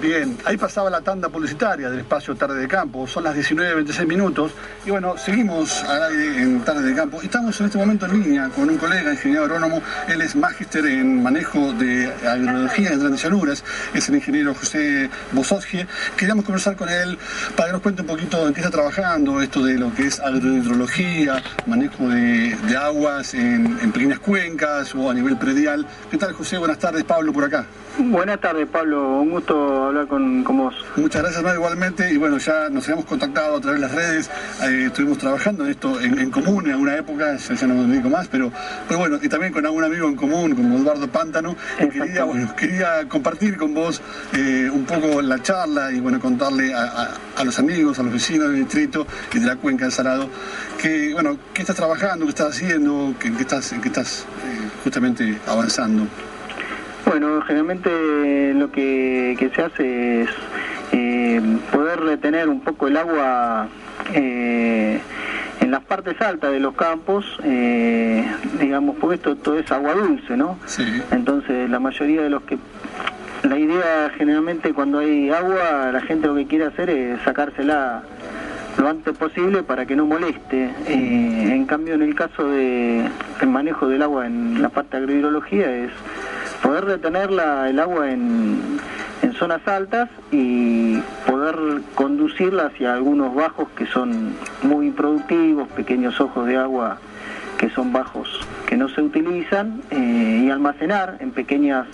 Bien, ahí pasaba la tanda publicitaria del espacio Tarde de Campo, son las 19.26 minutos y bueno, seguimos en Tarde de Campo. Estamos en este momento en línea con un colega, ingeniero agrónomo, él es magíster en manejo de agroecología en grandes llanuras, es el ingeniero José Bososgie. Queríamos conversar con él para que nos cuente un poquito en qué está trabajando, esto de lo que es agrohidrología, manejo de, aguas en, en pequeñas cuencas o a nivel predial. ¿Qué tal José? Buenas tardes, Pablo por acá. Buenas tardes, Pablo. Un gusto hablar con, vos. Muchas gracias, no, igualmente. Y bueno, ya nos habíamos contactado a través de las redes. Eh, estuvimos trabajando en esto en, común en alguna época, ya, no me dedico más, pero, pero bueno, y también con algún amigo en común, como Eduardo Pántano. Y quería, bueno, quería compartir con vos eh, un poco la charla y bueno, contarle a, los amigos, a los vecinos del distrito y de la cuenca del Salado, que, bueno, qué estás trabajando, qué estás haciendo, qué, qué estás, qué estás eh, justamente avanzando. Bueno, generalmente lo que, se hace es eh, poder retener un poco el agua eh, en las partes altas de los campos, eh, digamos, porque esto todo es agua dulce, ¿no? Sí. Entonces la mayoría de los que... La idea generalmente cuando hay agua, la gente lo que quiere hacer es sacársela lo antes posible para que no moleste. en cambio, en el caso del manejo del agua en la parte de agrohidrología es poder detener el agua en, zonas altas y poder conducirla hacia algunos bajos que son muy improductivos, pequeños ojos de agua que son bajos que no se utilizan eh, y almacenar en pequeñas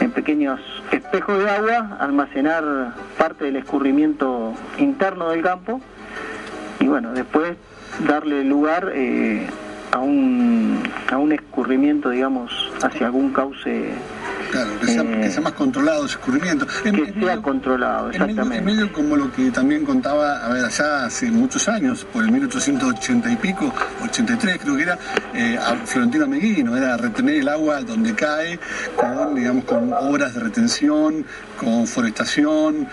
en pequeños espejos de agua, almacenar parte del escurrimiento interno del campo y bueno, después darle lugar eh, a un, a un escurrimiento, digamos, hacia algún cauce Claro, que sea, que sea, más controlado ese escurrimiento. que sea controlado, exactamente. En medio, como lo que también contaba, a ver, allá hace muchos años, por el 1880 y pico, 83 creo que era, eh, a Florentino Meguino, era retener el agua donde cae, con, digamos, con obras de retención, con forestación.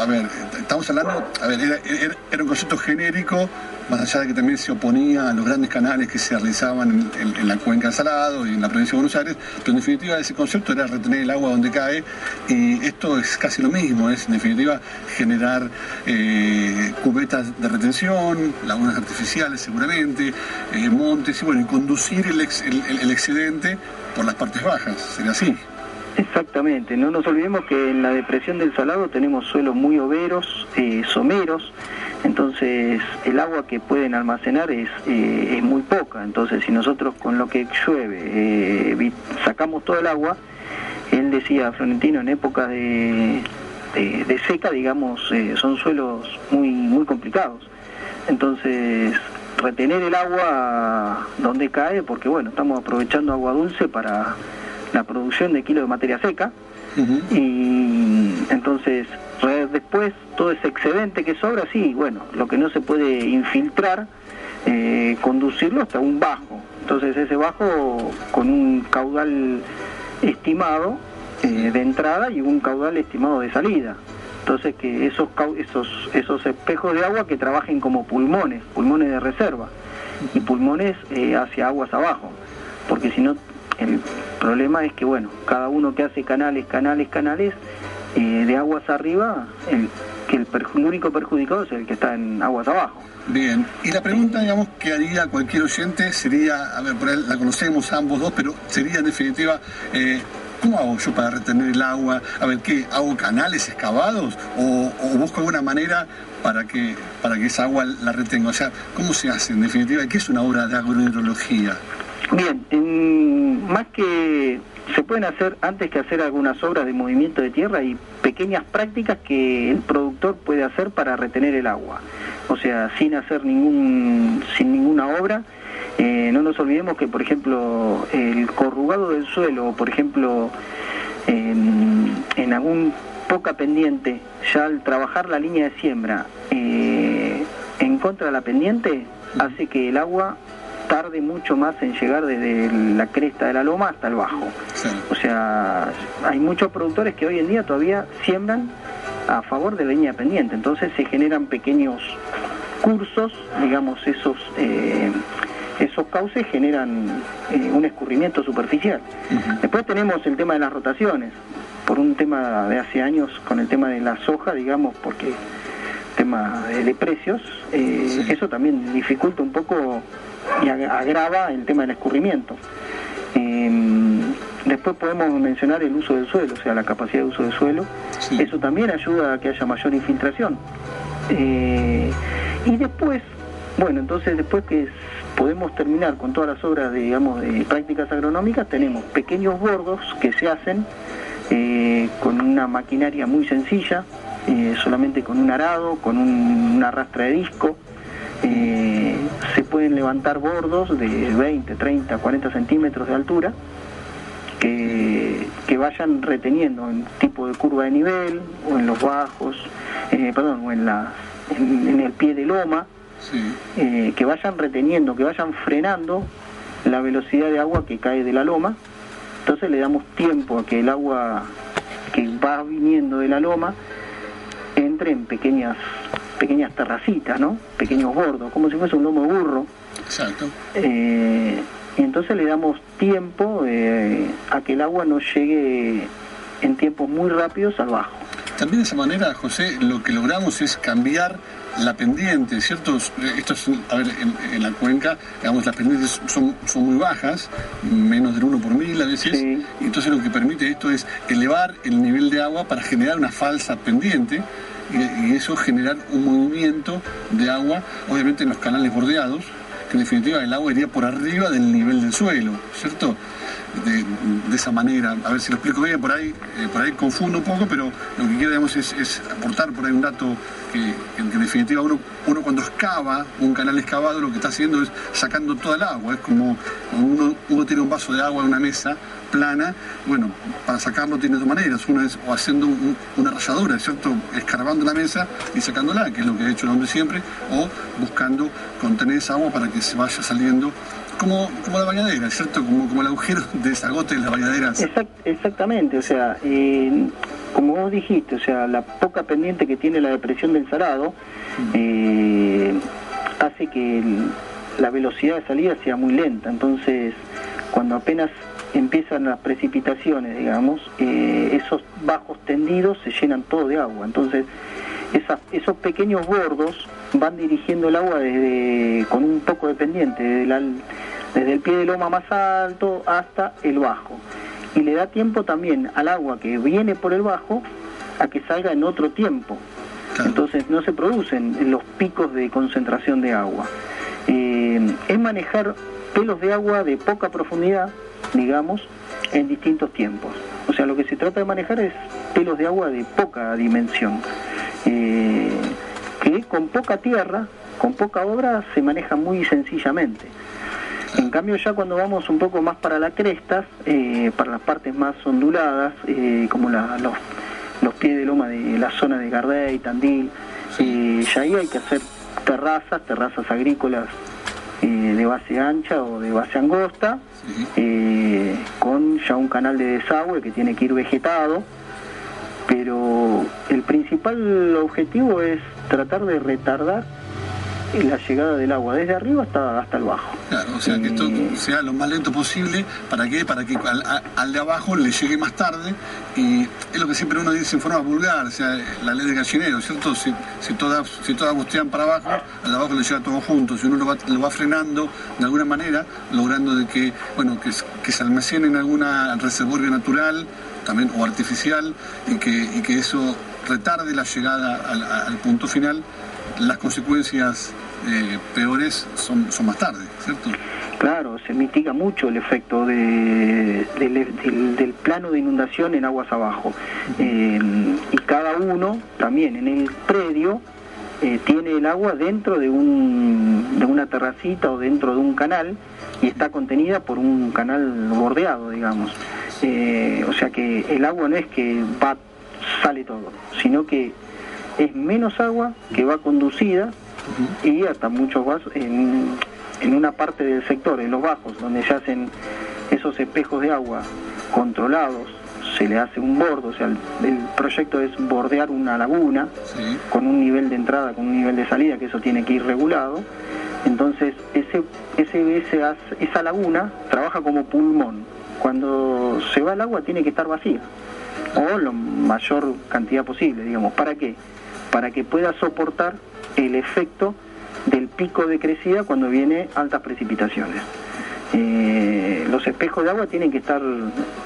A ver, estamos hablando, a ver, era, era un concepto genérico más allá de que también se oponía a los grandes canales que se realizaban en, la cuenca del Salado y en la provincia de Buenos Aires, pero en definitiva ese concepto era retener el agua donde cae y esto es casi lo mismo, es en definitiva generar eh, cubetas de retención, lagunas artificiales seguramente, eh, montes y bueno, y conducir el, el excedente por las partes bajas, sería así. Exactamente, no nos olvidemos que en la depresión del Salado tenemos suelos muy overos, eh, someros, entonces el agua que pueden almacenar es, eh, es muy poca, entonces si nosotros con lo que llueve eh, sacamos todo el agua, él decía Florentino en épocas de, de, seca, digamos, son suelos muy, muy complicados, entonces retener el agua donde cae, porque bueno, estamos aprovechando agua dulce para la producción de kilos de materia seca. Y entonces, después, todo ese excedente que sobra, sí, bueno, lo que no se puede infiltrar, eh, conducirlo hasta un bajo. Entonces, ese bajo con un caudal estimado eh, de entrada y un caudal estimado de salida. Entonces, que esos, esos, esos espejos de agua que trabajen como pulmones, pulmones de reserva y pulmones eh, hacia aguas abajo, porque si no el problema es que, bueno, cada uno que hace canales, canales, canales, eh, de aguas arriba, el, que el, único perjudicado es el que está en aguas abajo. Bien, y la pregunta, digamos, que haría cualquier oyente sería, a ver, por la conocemos ambos dos, pero sería en definitiva, eh, ¿cómo hago yo para retener el agua? A ver, ¿qué? ¿Hago canales excavados o, busco alguna manera para que, para que esa agua la retenga? O sea, ¿cómo se hace en definitiva? ¿Qué es una obra de agrohidrología? Bien, más que se pueden hacer, antes que hacer algunas obras de movimiento de tierra, y pequeñas prácticas que el productor puede hacer para retener el agua. O sea, sin hacer ningún, sin ninguna obra, Eh, no nos olvidemos que, por ejemplo, el corrugado del suelo, por ejemplo, en, algún poca pendiente, ya al trabajar la línea de siembra eh, en contra de la pendiente, hace que el agua tarde mucho más en llegar desde la cresta de la loma hasta el bajo. O sea, hay muchos productores que hoy en día todavía siembran a favor de línea pendiente, entonces se generan pequeños cursos, digamos, esos... Eh, esos cauces generan eh, un escurrimiento superficial. Después tenemos el tema de las rotaciones, por un tema de hace años con el tema de la soja, digamos, porque tema de, precios, eh, eso también dificulta un poco y agrava el tema del escurrimiento. Em, después podemos mencionar el uso del suelo, o sea, la capacidad de uso del suelo. Eso también ayuda a que haya mayor infiltración. Eh, y después, bueno, entonces después que podemos terminar con todas las obras de, digamos, de prácticas agronómicas, tenemos pequeños bordos que se hacen eh, con una maquinaria muy sencilla, eh, solamente con un arado, con una rastra de disco. Eh, se pueden levantar bordos de 20, 30, 40 centímetros de altura que, vayan reteniendo en tipo de curva de nivel o en los bajos, perdón, o en, la, en el pie de loma eh, que vayan reteniendo, que vayan frenando la velocidad de agua que cae de la loma. Entonces le damos tiempo a que el agua que va viniendo de la loma en pequeñas pequeñas terracitas, ¿no? Pequeños bordos, como si fuese un lomo burro. Exacto. Eh, y entonces le damos tiempo eh, a que el agua no llegue en tiempos muy rápidos al bajo. También de esa manera, José, lo que logramos es cambiar la pendiente, ¿cierto? Esto es, a ver, en, la cuenca, digamos, las pendientes son, son muy bajas, menos del 1 por mil a veces, y entonces lo que permite esto es elevar el nivel de agua para generar una falsa pendiente y, y eso generar un movimiento de agua, obviamente en los canales bordeados, que en definitiva el agua iría por arriba del nivel del suelo, ¿cierto? De, esa manera. A ver si lo explico bien, por ahí, eh, por ahí confundo un poco, pero lo que quiero es, aportar por ahí un dato que, en definitiva uno, cuando excava un canal excavado lo que está haciendo es sacando toda el agua. Es como uno, uno tiene un vaso de agua en una mesa plana, bueno, para sacarlo tiene dos maneras. Una es o haciendo una ralladura, ¿cierto? Escarbando la mesa y sacándola, que es lo que ha hecho el hombre siempre, o buscando contener esa agua para que se vaya saliendo como, como la bañadera, ¿cierto? Como, como el agujero de desagote de las bañaderas. exactamente, o sea, eh, como vos dijiste, o sea, la poca pendiente que tiene la depresión del Salado eh, hace que la velocidad de salida sea muy lenta. Entonces, cuando apenas empiezan las precipitaciones, digamos, eh, esos bajos tendidos se llenan todo de agua. Entonces, esos pequeños bordos van dirigiendo el agua desde con un poco de pendiente, desde, el pie de loma más alto hasta el bajo. Y le da tiempo también al agua que viene por el bajo a que salga en otro tiempo. Entonces no se producen los picos de concentración de agua. Eh, es manejar pelos de agua de poca profundidad, digamos, en distintos tiempos. O sea, lo que se trata de manejar es pelos de agua de poca dimensión. Eh, que con poca tierra, con poca obra, se maneja muy sencillamente. En cambio ya cuando vamos un poco más para la crestas, eh, para las partes más onduladas, eh, como los, pies de loma de la zona de Gardey, Tandil, ya ahí hay que hacer terrazas, terrazas agrícolas de base ancha o de base angosta, con ya un canal de desagüe que tiene que ir vegetado, pero el principal objetivo es tratar de retardar la llegada del agua desde arriba hasta, hasta el bajo. Claro, o sea, que esto sea lo más lento posible, ¿para qué? Para que al, de abajo le llegue más tarde, y es lo que siempre uno dice en forma vulgar, o sea, la ley del gallinero, ¿cierto? Si, si, todas, si todas bostean para abajo, al de abajo le llega todo junto, si uno lo va, lo va frenando de alguna manera, logrando de que, bueno, que, que se almacene en alguna reservorio natural, también o artificial y que, y que eso retarde la llegada al, punto final, las consecuencias eh, peores son, son más tarde, ¿cierto? Claro, se mitiga mucho el efecto de, del, plano de inundación en aguas abajo. Eh, y cada uno también en el predio eh, tiene el agua dentro de, un, de una terracita o dentro de un canal y está contenida por un canal bordeado, digamos. Eh, o sea que el agua no es que va, sale todo, sino que es menos agua que va conducida y hasta muchos vasos en, en una parte del sector, en los bajos, donde se hacen esos espejos de agua controlados, se le hace un bordo, o sea, el, proyecto es bordear una laguna con un nivel de entrada, con un nivel de salida, que eso tiene que ir regulado. Entonces, ese, ese, esa laguna trabaja como pulmón. Cuando se va el agua tiene que estar vacía, o la mayor cantidad posible, digamos. ¿Para qué? Para que pueda soportar el efecto del pico de crecida cuando viene altas precipitaciones. Eh, los espejos de agua tienen que estar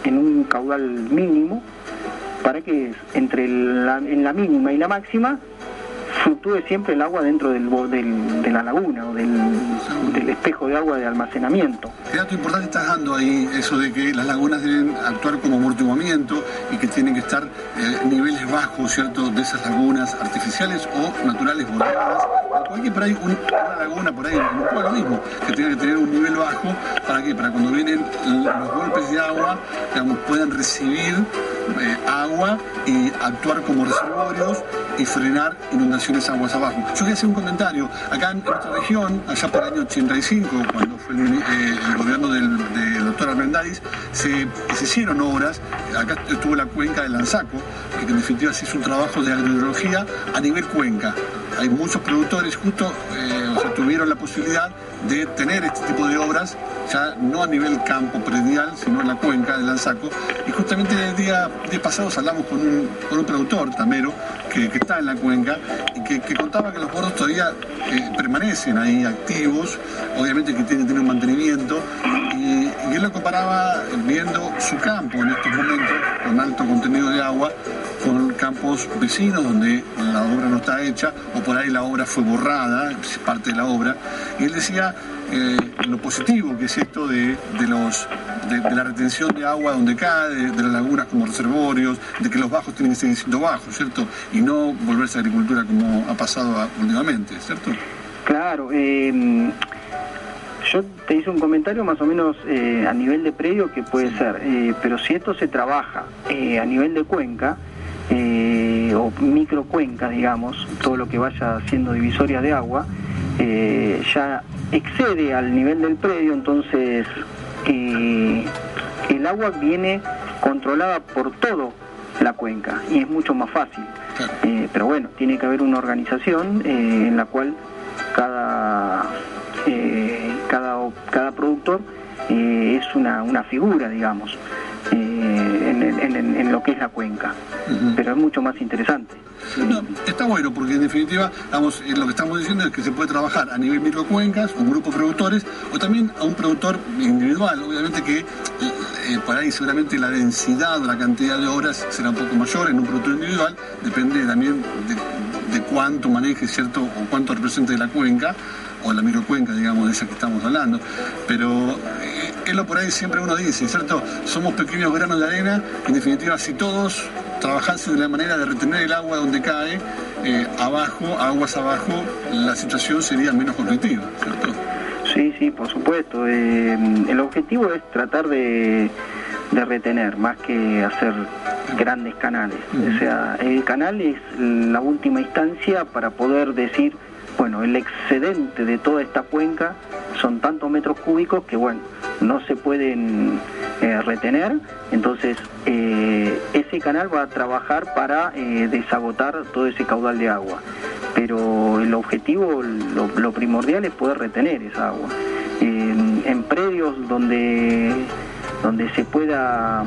en un caudal mínimo para que entre en la mínima y la máxima fluctúe siempre el agua dentro del, del de la laguna o del, espejo de agua de almacenamiento. ¿Qué dato importante estás dando ahí? Eso de que las lagunas deben actuar como amortiguamiento y que tienen que estar eh, niveles bajos, ¿cierto?, de esas lagunas artificiales o naturales bordadas. Cualquier por ahí, una laguna por ahí, un lo mismo, que tiene que tener un nivel bajo, ¿para qué? Para cuando vienen los golpes de agua, digamos, puedan recibir eh, agua y actuar como reservorios y frenar inundaciones aguas abajo. Yo quería hacer un comentario. Acá en nuestra región, allá por el año 85, cuando fue el, eh, gobierno del, doctor Armendáriz, se, hicieron obras. Acá estuvo la cuenca de Lanzaco, que en definitiva se hizo un trabajo de agrobiología a nivel cuenca. Hay muchos productores justo eh, tuvieron la posibilidad de tener este tipo de obras, ya no a nivel campo predial, sino en la cuenca de Lanzaco. Y justamente el día, día pasado hablamos con un, con un productor, Tamero, que, está en la cuenca y que, contaba que los bordos todavía eh, permanecen ahí activos, obviamente que tienen, tienen un mantenimiento, y, y, él lo comparaba viendo su campo en estos momentos, con alto contenido de agua, con campos vecinos donde la obra no está hecha, o por ahí la obra fue borrada, es parte de la obra, y él decía eh, lo positivo que es esto de, los de, la retención de agua donde cae, de, las lagunas como reservorios, de que los bajos tienen que seguir siendo bajos, ¿cierto? Y no volverse a agricultura como ha pasado últimamente, ¿cierto? Claro, eh, yo te hice un comentario más o menos eh, a nivel de predio que puede ser, pero si esto se trabaja a nivel de cuenca, o microcuencas, digamos, todo lo que vaya siendo divisoria de agua, ya excede al nivel del predio, entonces eh, el agua viene controlada por todo la cuenca y es mucho más fácil. Eh, pero bueno, tiene que haber una organización eh, en la cual cada, cada, cada productor es una, una figura, digamos, en, lo que es la cuenca. Pero es mucho más interesante. No, está bueno porque en definitiva vamos, lo que estamos diciendo es que se puede trabajar a nivel microcuencas, un grupo de productores o también a un productor individual. Obviamente que eh, eh, por ahí seguramente la densidad o la cantidad de horas será un poco mayor en un productor individual, depende también de, cuánto maneje, ¿cierto? O cuánto represente la cuenca o la microcuenca, digamos, de esa que estamos hablando. Pero es lo por ahí siempre uno dice, ¿cierto? Somos pequeños granos de arena, en definitiva, si todos trabajase de la manera de retener el agua donde cae, eh, abajo, aguas abajo, la situación sería menos conflictiva, ¿cierto? Sí, sí, por supuesto. Eh, el objetivo es tratar de, retener más que hacer grandes canales. O sea, el canal es la última instancia para poder decir, bueno, el excedente de toda esta cuenca son tantos metros cúbicos que, bueno, no se pueden eh, retener, entonces eh, ese canal va a trabajar para eh, desagotar todo ese caudal de agua. Pero el objetivo, lo, primordial es poder retener esa agua. en predios donde, donde se pueda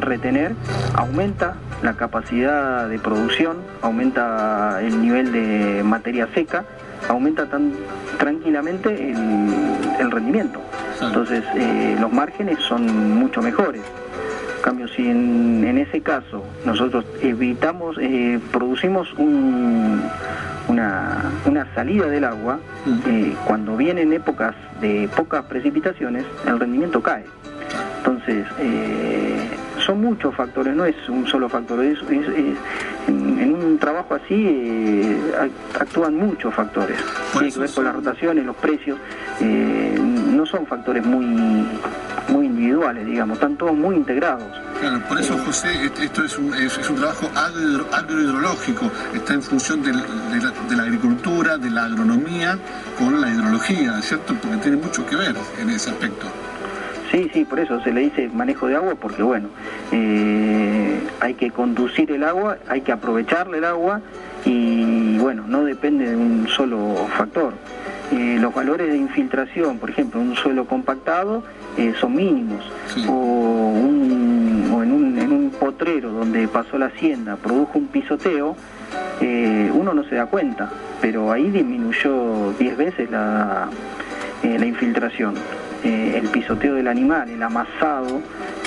retener, aumenta la capacidad de producción, aumenta el nivel de materia seca, aumenta tan tranquilamente el rendimiento. Entonces eh, los márgenes son mucho mejores. En cambio, si en, ese caso nosotros evitamos, eh, producimos una, salida del agua, eh, cuando vienen épocas de pocas precipitaciones, el rendimiento cae. Entonces, son muchos factores, no es un solo factor, es, un trabajo así eh, actúan muchos factores. Tiene que ver con las rotaciones, los precios. Eh, no son factores muy, muy individuales, digamos, están todos muy integrados. Claro, por eso, José, esto es un, es, un trabajo agrohidrológico, está en función de la, agricultura, de la agronomía con la hidrología, ¿cierto? Porque tiene mucho que ver en ese aspecto. Sí, sí, por eso se le dice manejo de agua, porque bueno, eh, hay que conducir el agua, hay que aprovecharle el agua y bueno, no depende de un solo factor. Eh, los valores de infiltración, por ejemplo, en un suelo compactado eh, son mínimos, o, en, un, potrero donde pasó la hacienda, produjo un pisoteo, uno no se da cuenta, pero ahí disminuyó 10 veces la, la infiltración. Eh, el pisoteo del animal, el amasado,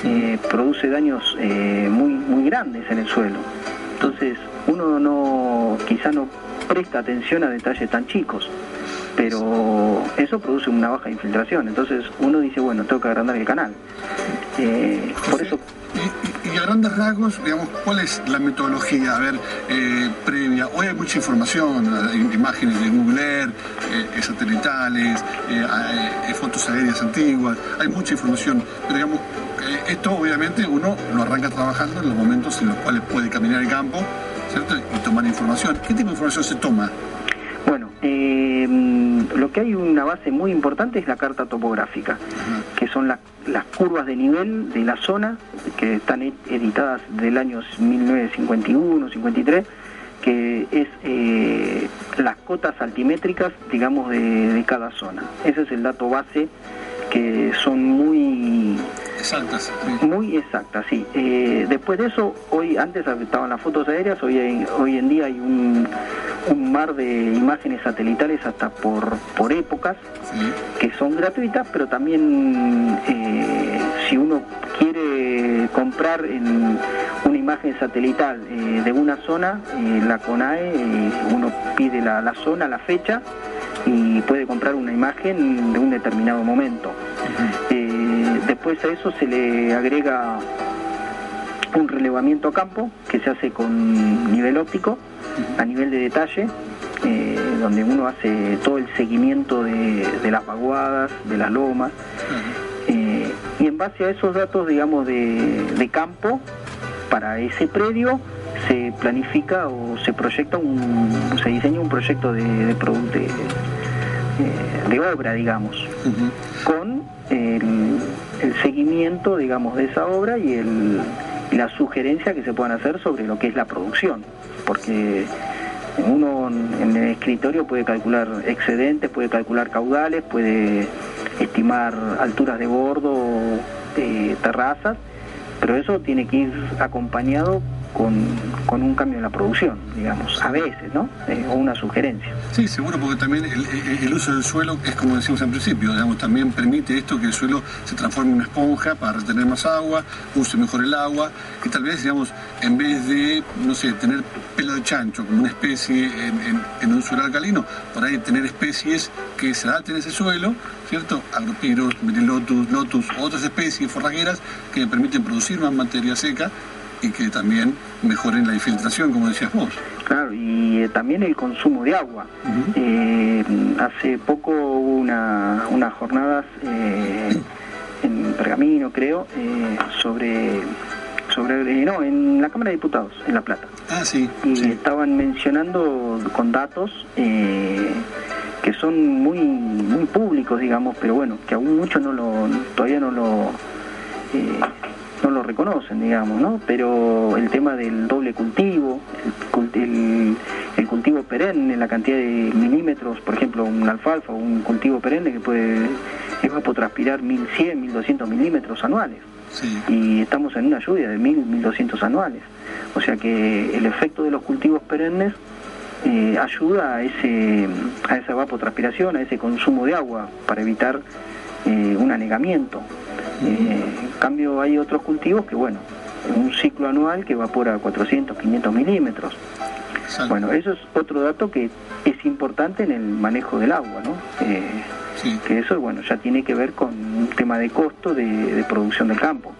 eh, produce daños eh, muy, muy grandes en el suelo. Entonces, uno no, quizá no presta atención a detalles tan chicos, pero eso produce una baja infiltración. Entonces, uno dice, bueno, tengo que agrandar el canal. por eso y, a grandes rasgos, digamos, ¿cuál es la metodología? A ver, eh, previa. Hoy hay mucha información, imágenes de Google Earth, eh, satelitales, eh, fotos aéreas antiguas, hay mucha información, pero digamos, esto obviamente uno lo arranca trabajando en los momentos en los cuales puede caminar el campo. Y tomar información. ¿Qué tipo de información se toma? Bueno, lo que hay una base muy importante es la carta topográfica, que son las curvas de nivel de la zona, que están editadas del año 1951-53, que es eh, las cotas altimétricas, digamos, de, cada zona. Ese es el dato base que son muy exactas muy exactas sí. Eh, después de eso hoy antes estaban las fotos aéreas hoy hoy en día hay un un mar de imágenes satelitales hasta por, por épocas, que son gratuitas, pero también eh, si uno quiere comprar en una imagen satelital eh, de una zona, la CONAE, uno pide la, la, zona, la fecha, y puede comprar una imagen de un determinado momento. Después a eso se le agrega un relevamiento a campo que se hace con nivel óptico a nivel de detalle, eh, donde uno hace todo el seguimiento de, las vaguadas, de las lomas, eh, y en base a esos datos, digamos, de, campo, para ese predio se planifica o se proyecta un, se diseña un proyecto de, de, eh, obra, digamos, con el, digamos, de esa obra y la sugerencia que se puedan hacer sobre lo que es la producción porque uno en el escritorio puede calcular excedentes, puede calcular caudales, puede estimar alturas de bordo, de terrazas, pero eso tiene que ir acompañado con, un cambio en la producción, digamos, a veces, ¿no? Eh, o una sugerencia. Sí, seguro, porque también el, uso del suelo es como decimos al principio, digamos, también permite esto que el suelo se transforme en una esponja para retener más agua, use mejor el agua, y tal vez, digamos, en vez de, no sé, tener pelo de chancho como una especie en, un suelo alcalino, por ahí tener especies que se adapten a ese suelo, ¿cierto? Agropiros, merilotus, lotus, otras especies forrajeras que permiten producir más materia seca y que también mejoren la infiltración, como decías vos. Claro, y eh, también el consumo de agua. Eh, hace poco hubo una, unas jornadas eh, en Pergamino, creo, sobre sobre no en la Cámara de Diputados en La Plata. Ah, sí. Y estaban mencionando con datos que son muy muy públicos, digamos, pero bueno, que aún muchos no lo todavía no lo no lo reconocen, digamos, ¿no? Pero el tema del doble cultivo, el, cultivo perenne, la cantidad de milímetros, por ejemplo, un alfalfa o un cultivo perenne que puede evapotranspirar 1100, 1200 milímetros anuales. Y estamos en una lluvia de 1000, 1200 anuales. O sea que el efecto de los cultivos perennes eh, ayuda a, ese, a esa evapotranspiración, a ese consumo de agua para evitar eh, un anegamiento. En cambio hay otros cultivos que, bueno, un ciclo anual que evapora 400, 500 milímetros. Bueno, eso es otro dato que es importante en el manejo del agua, ¿no? Eh, que eso, bueno, ya tiene que ver con un tema de costo de, producción del campo.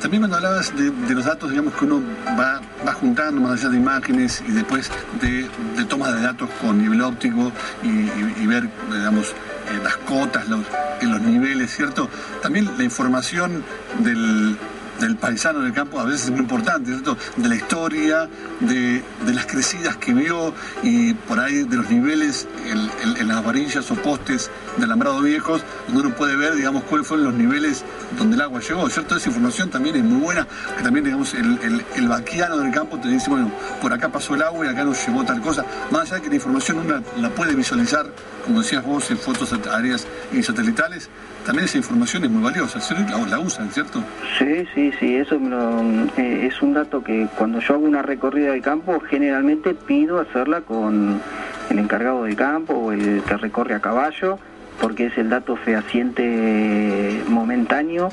También cuando hablabas de, los datos, digamos, que uno va, va juntando más allá de imágenes y después de, de toma de datos con nivel óptico y, ver, digamos, eh, las cotas, los, los niveles, ¿cierto? También la información del, del paisano del campo a veces es muy importante, ¿cierto? De la historia, de, las crecidas que vio y por ahí de los niveles en, las varillas o postes de alambrado viejos, donde uno puede ver, digamos, cuáles fueron los niveles donde el agua llegó, ¿cierto? Esa información también es muy buena, que también, digamos, el, el, vaquiano del campo te dice, bueno, por acá pasó el agua y acá nos llevó tal cosa, más allá de que la información uno la, puede visualizar, como decías vos, en fotos aéreas y satelitales, también esa información es muy valiosa, la, usan, ¿cierto? Sí, sí, sí, eso eh, es un dato que cuando yo hago una recorrida del campo generalmente pido hacerla con el encargado del campo o el que recorre a caballo, porque es el dato fehaciente momentáneo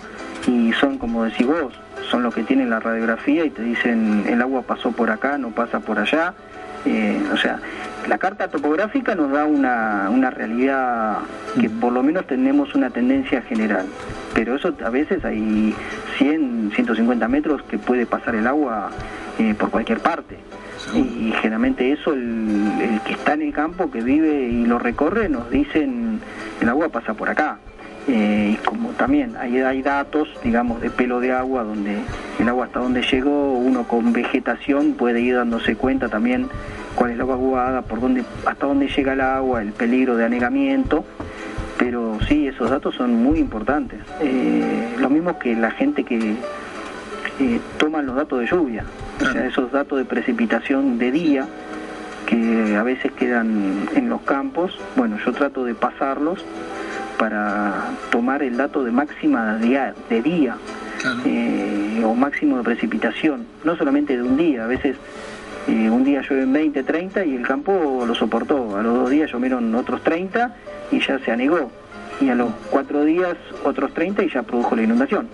y son, como decís vos, son los que tienen la radiografía y te dicen el agua pasó por acá, no pasa por allá. Eh, o sea, la carta topográfica nos da una, una realidad que por lo menos tenemos una tendencia general, pero eso a veces hay 100, 150 metros que puede pasar el agua eh, por cualquier parte. Y, generalmente eso, el, que está en el campo, que vive y lo recorre, nos dicen el agua pasa por acá. Eh, y como también hay, hay datos, digamos, de pelo de agua, donde el agua hasta donde llegó, uno con vegetación puede ir dándose cuenta también cuál es la vaguada, por dónde, hasta dónde llega el agua, el peligro de anegamiento, pero sí, esos datos son muy importantes. Eh, lo mismo que la gente que eh, toma los datos de lluvia, o sea, esos datos de precipitación de día, que a veces quedan en los campos, bueno, yo trato de pasarlos para tomar el dato de máxima de, día eh, o máximo de precipitación, no solamente de un día, a veces y un día llueven 20, 30 y el campo lo soportó. A los dos días llovieron otros 30 y ya se anegó. Y a los cuatro días otros 30 y ya produjo la inundación.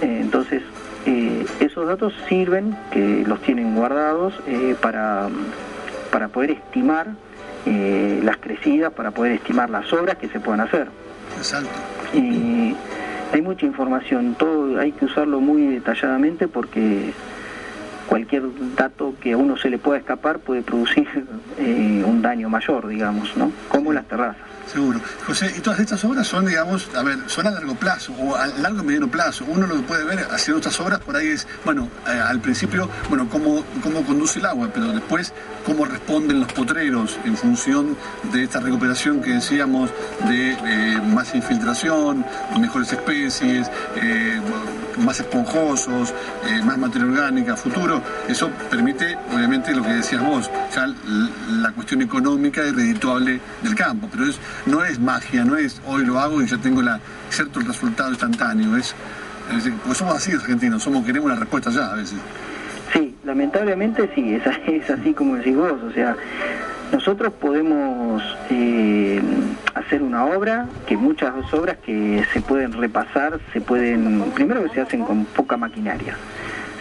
Eh, entonces, eh, esos datos sirven, que los tienen guardados, eh, para, para poder estimar las crecidas, para poder estimar las obras que se puedan hacer. Exacto. Y hay mucha información, todo hay que usarlo muy detalladamente porque cualquier dato que a uno se le pueda escapar puede producir eh, daño mayor, digamos, ¿no? Como las terrazas. Seguro. José, y todas estas obras son, digamos, a ver, son a largo plazo o a largo y mediano plazo. Uno lo puede ver haciendo estas obras por ahí es, bueno, eh, al principio, bueno, cómo, cómo conduce el agua, pero después cómo responden los potreros en función de esta recuperación que decíamos de eh, más infiltración, mejores especies, eh, más esponjosos, más materia orgánica, futuro. Eso permite, obviamente, lo que decías vos, ya la cuestión económica y redituable del campo, pero es no es magia, no es hoy lo hago y ya tengo la, cierto el resultado instantáneo. Es, porque somos así argentinos, somos queremos una respuesta ya a veces. Sí, lamentablemente sí, es, es así como decís vos, o sea, nosotros podemos eh, hacer una obra, que muchas obras que se pueden repasar, se pueden, primero que se hacen con poca maquinaria.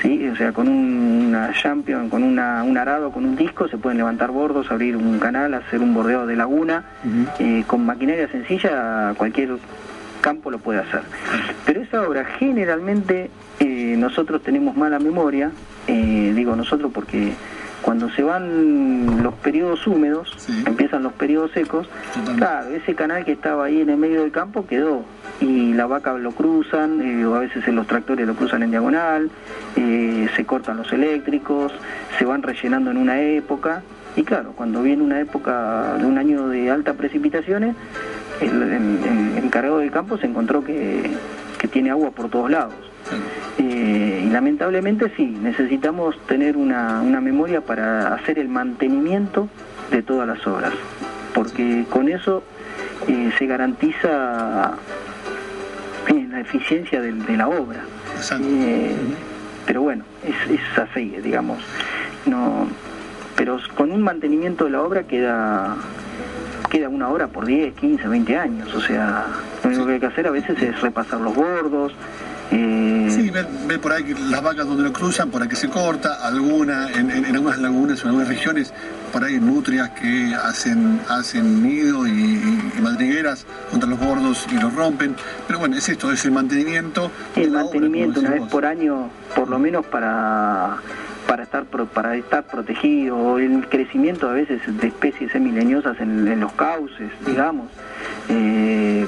¿sí? O sea, con una champion, con una, un arado, con un disco, se pueden levantar bordos, abrir un canal, hacer un bordeo de laguna. Eh, con maquinaria sencilla, cualquier campo lo puede hacer. Pero esa obra generalmente eh, nosotros tenemos mala memoria, eh, digo nosotros porque cuando se van los periodos húmedos, empiezan los periodos secos, claro, ese canal que estaba ahí en el medio del campo quedó. Y la vaca lo cruzan, eh, o a veces en los tractores lo cruzan en diagonal, eh, se cortan los eléctricos, se van rellenando en una época, y claro, cuando viene una época de un año de altas precipitaciones, el, encargado del campo se encontró que, tiene agua por todos lados. Eh, y lamentablemente sí, necesitamos tener una, una memoria para hacer el mantenimiento de todas las obras, porque con eso se garantiza la eficiencia de, la obra. Eh, pero bueno, es, así, digamos. No, pero con un mantenimiento de la obra queda queda una hora por 10, 15, 20 años. O sea, lo único que hay que hacer a veces es repasar los bordos, Eh, sí, ver, por ahí las vacas donde lo cruzan, por aquí se corta, alguna, en, algunas lagunas, en algunas regiones, por ahí nutrias que hacen, hacen nido y, madrigueras contra los gordos y los rompen. Pero bueno, es esto, es el mantenimiento. El mantenimiento una vez por año, por lo menos para para estar para estar protegido, el crecimiento a veces de especies semileñosas en, en los cauces, digamos. Eh,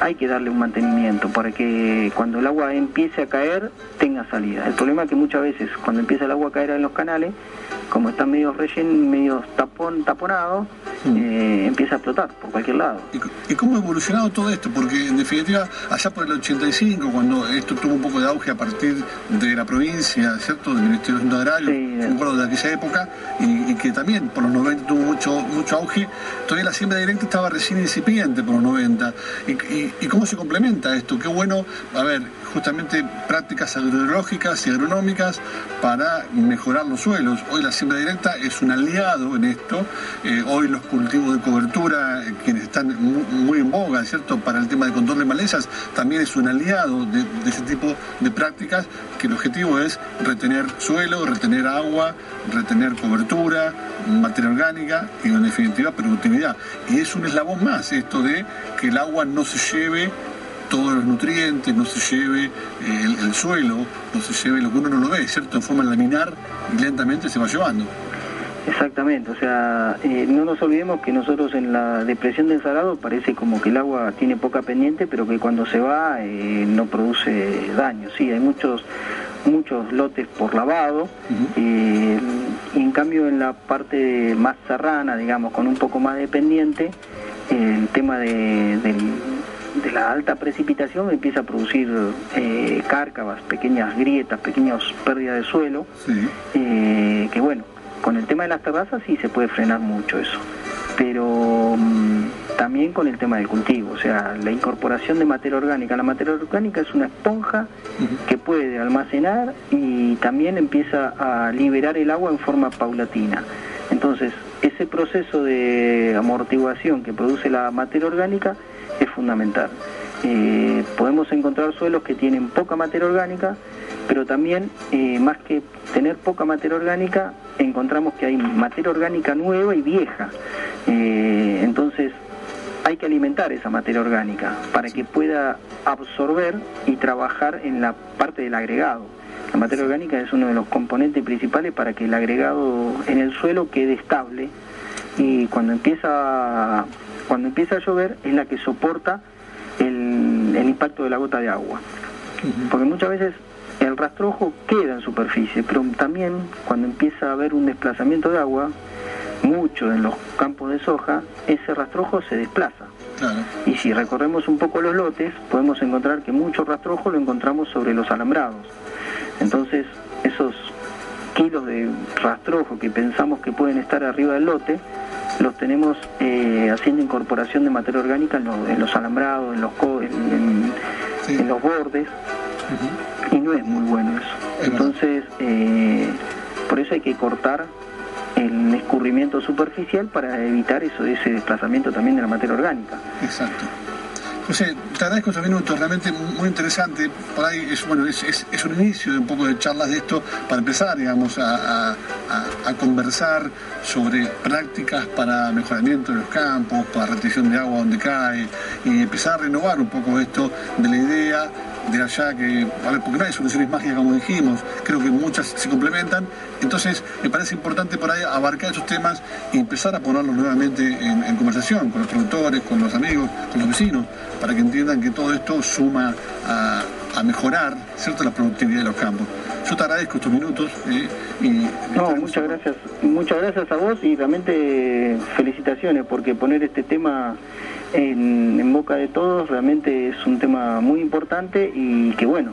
hay que darle un mantenimiento para que cuando el agua empiece a caer tenga salida. El problema es que muchas veces cuando empieza el agua a caer en los canales, como están medio rellen, medio tapón, taponados, mm. eh, empieza a explotar por cualquier lado. ¿Y, cómo ha evolucionado todo esto? Porque en definitiva, allá por el 85, cuando esto tuvo un poco de auge a partir de la provincia, ¿cierto? Del Ministerio de Agrario, sí, un pueblo de aquella época, y, que también por los 90 tuvo mucho, mucho auge, todavía la siembra directa estaba recién incipiente por los 90. ¿Y, y cómo se complementa esto? Qué bueno, a ver, justamente prácticas agroecológicas y agronómicas para mejorar los suelos. Hoy la siembra directa es un aliado en esto. Eh, hoy los cultivos de cobertura, eh, quienes están muy, en boga, ¿cierto? Para el tema de control de malezas, también es un aliado de, ese tipo de prácticas que el objetivo es retener suelo, retener agua, retener cobertura, materia orgánica y en definitiva productividad. Y es un eslabón más esto de que el agua no se lleve todos los nutrientes, no se lleve eh, el, suelo, no se lleve lo que uno no lo ve, ¿cierto? En forma laminar y lentamente se va llevando. Exactamente, o sea, eh, no nos olvidemos que nosotros en la depresión del Salado parece como que el agua tiene poca pendiente, pero que cuando se va eh, no produce daño. Sí, hay muchos muchos lotes por lavado y en cambio en la parte más serrana, digamos, con un poco más de pendiente, el tema de, del de la alta precipitación empieza a producir eh, cárcavas, pequeñas grietas, pequeñas pérdidas de suelo, eh, que bueno, con el tema de las terrazas sí se puede frenar mucho eso, pero mm, también con el tema del cultivo, o sea, la incorporación de materia orgánica. La materia orgánica es una esponja que puede almacenar y también empieza a liberar el agua en forma paulatina. Entonces, ese proceso de amortiguación que produce la materia orgánica es fundamental. Eh, podemos encontrar suelos que tienen poca materia orgánica, pero también, eh, más que tener poca materia orgánica, encontramos que hay materia orgánica nueva y vieja. Eh, entonces, hay que alimentar esa materia orgánica para que pueda absorber y trabajar en la parte del agregado. La materia orgánica es uno de los componentes principales para que el agregado en el suelo quede estable y cuando empieza cuando empieza a llover es la que soporta el, impacto de la gota de agua. Porque muchas veces el rastrojo queda en superficie, pero también cuando empieza a haber un desplazamiento de agua, mucho en los campos de soja, ese rastrojo se desplaza. Y si recorremos un poco los lotes, podemos encontrar que mucho rastrojo lo encontramos sobre los alambrados. Entonces, esos kilos de rastrojo que pensamos que pueden estar arriba del lote, los tenemos eh, haciendo incorporación de materia orgánica en, los alambrados, en los, en, los bordes, y no es muy bueno eso. Entonces, eh, por eso hay que cortar el escurrimiento superficial para evitar eso ese desplazamiento también de la materia orgánica. Exacto. José, te agradezco estos minutos, realmente muy interesante. Por ahí es, bueno, es, un inicio de un poco de charlas de esto para empezar, digamos, a, conversar sobre prácticas para mejoramiento de los campos, para retención de agua donde cae, y empezar a renovar un poco esto de la idea de allá que, a ver, porque no hay soluciones mágicas como dijimos, creo que muchas se complementan, entonces me parece importante por ahí abarcar esos temas y empezar a ponerlos nuevamente en, conversación con los productores, con los amigos, con los vecinos, para que entiendan que todo esto suma a, mejorar ¿cierto? la productividad de los campos. Yo te agradezco estos minutos. Eh, y no, muchas gracias, muchas gracias a vos y realmente felicitaciones porque poner este tema en, boca de todos realmente es un tema muy importante y que bueno,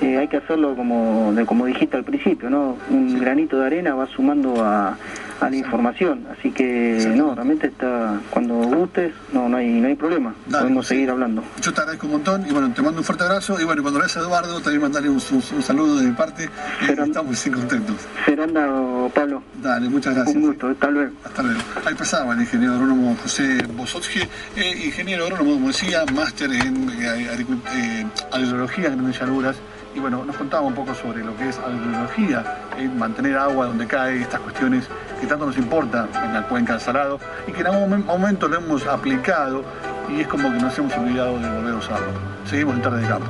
eh, hay que hacerlo como, como dijiste al principio, ¿no? Un granito de arena va sumando a, a la información. Así que no, realmente está, cuando gustes, no, no hay, no hay problema. Podemos seguir hablando. Yo te agradezco un montón y bueno, te mando un fuerte abrazo y bueno, cuando veas a Eduardo también mandarle un, saludo de mi parte. Eh, estamos muy contentos. Fernando, Pablo. Dale, muchas gracias. Un gusto, hasta luego. Hasta luego. Ahí pasaba el ingeniero agrónomo José Bosotsky, eh, ingeniero agrónomo, como decía, máster en eh, eh, agrología en llanuras y bueno, nos contaba un poco sobre lo que es agroecología, mantener agua donde cae, estas cuestiones que tanto nos importa en la cuenca del Salado y que en algún momento lo hemos aplicado y es como que nos hemos olvidado de volver a usarlo. Seguimos en Tarde de Campo.